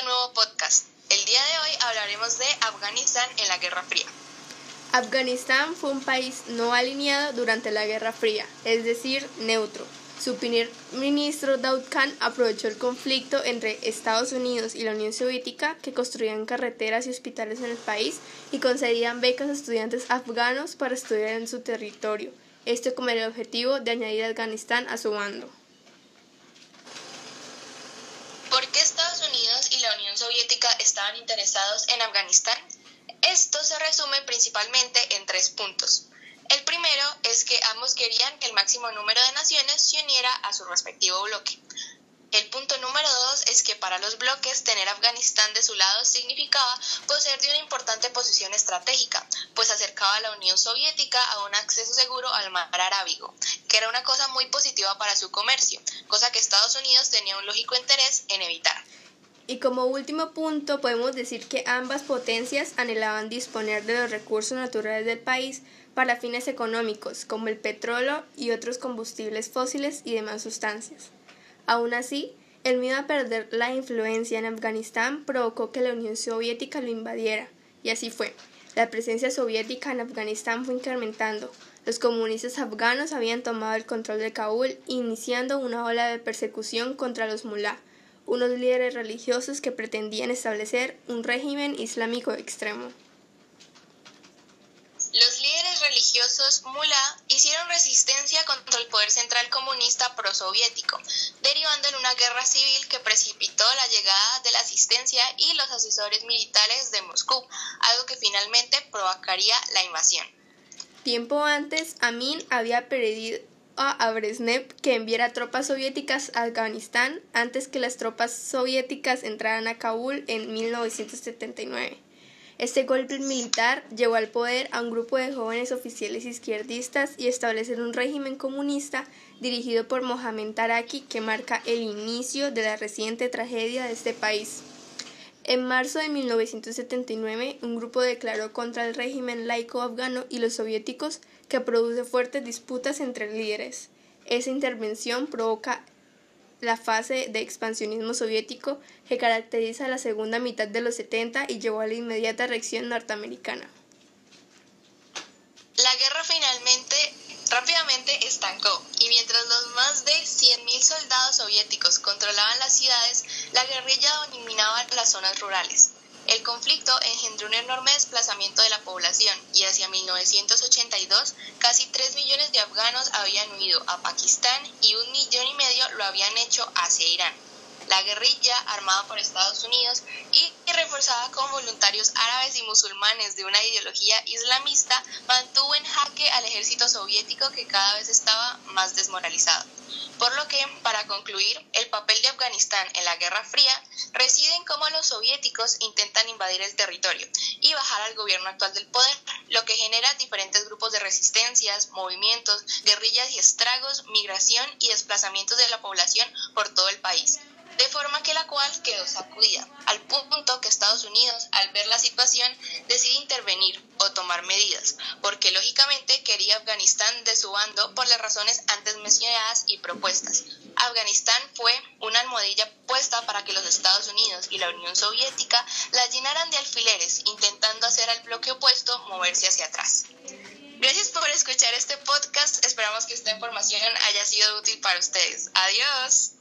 este nuevo podcast. El día de hoy hablaremos de Afganistán en la Guerra Fría. Afganistán fue un país no alineado durante la Guerra Fría, es decir, neutro. Su primer ministro Daud Khan aprovechó el conflicto entre Estados Unidos y la Unión Soviética que construían carreteras y hospitales en el país y concedían becas a estudiantes afganos para estudiar en su territorio, esto con el objetivo de añadir Afganistán a su bando. ¿Por qué Estados Unidos y la Unión Soviética estaban interesados en Afganistán? Esto se resume principalmente en tres puntos. El primero es que ambos querían que el máximo número de naciones se uniera a su respectivo bloque. El punto número dos es que para los bloques tener Afganistán de su lado significaba poseer de una importante posición estratégica, pues acercaba a la Unión Soviética a un acceso seguro al mar Arábigo, que era una cosa muy positiva para su comercio, cosa que Estados Unidos tenía un lógico interés en evitar. Y como último punto, podemos decir que ambas potencias anhelaban disponer de los recursos naturales del país para fines económicos, como el petróleo y otros combustibles fósiles y demás sustancias. Aún así, el miedo a perder la influencia en Afganistán provocó que la Unión Soviética lo invadiera, y así fue. La presencia soviética en Afganistán fue incrementando. Los comunistas afganos habían tomado el control de Kabul, iniciando una ola de persecución contra los mulá, unos líderes religiosos que pretendían establecer un régimen islámico extremo. Los líderes religiosos mulá hicieron resistencia contra el poder central comunista prosoviético, derivando en una guerra civil que precipitó la llegada de la asistencia y los asesores militares de Moscú, algo que finalmente provocaría la invasión. Tiempo antes, Amin había pedido a Brezhnev que enviara tropas soviéticas a Afganistán antes que las tropas soviéticas entraran a Kabul en 1979. Este golpe militar llevó al poder a un grupo de jóvenes oficiales izquierdistas y establecer un régimen comunista dirigido por Mohamed Taraki que marca el inicio de la reciente tragedia de este país. En marzo de 1979, un grupo declaró contra el régimen laico afgano y los soviéticos que produce fuertes disputas entre líderes. Esa intervención provoca la fase de expansionismo soviético que caracteriza la segunda mitad de los 70 y llevó a la inmediata reacción norteamericana. La guerra finalmente rápidamente estancó y mientras los más de 100.000 soldados soviéticos controlaban las ciudades, la guerrilla dominaba las zonas rurales. El conflicto engendró un enorme desplazamiento de la población y hacia 1982 casi 3 millones de afganos habían huido a Pakistán y un millón y medio lo habían hecho hacia Irán. La guerrilla, armada por Estados Unidos y reforzada con voluntarios árabes y musulmanes de una ideología islamista, mantuvo en jaque al ejército soviético que cada vez estaba más desmoralizado. Por lo que, para concluir, el papel de Afganistán en la Guerra Fría reside en cómo los soviéticos intentan invadir el territorio y bajar al gobierno actual del poder, lo que genera diferentes grupos de resistencias, movimientos, guerrillas y estragos, migración y desplazamientos de la población por todo el país de forma que la cual quedó sacudida, al punto que Estados Unidos, al ver la situación, decide intervenir o tomar medidas, porque lógicamente quería Afganistán de su bando por las razones antes mencionadas y propuestas. Afganistán fue una almohadilla puesta para que los Estados Unidos y la Unión Soviética la llenaran de alfileres, intentando hacer al bloque opuesto moverse hacia atrás. Gracias por escuchar este podcast. Esperamos que esta información haya sido útil para ustedes. Adiós.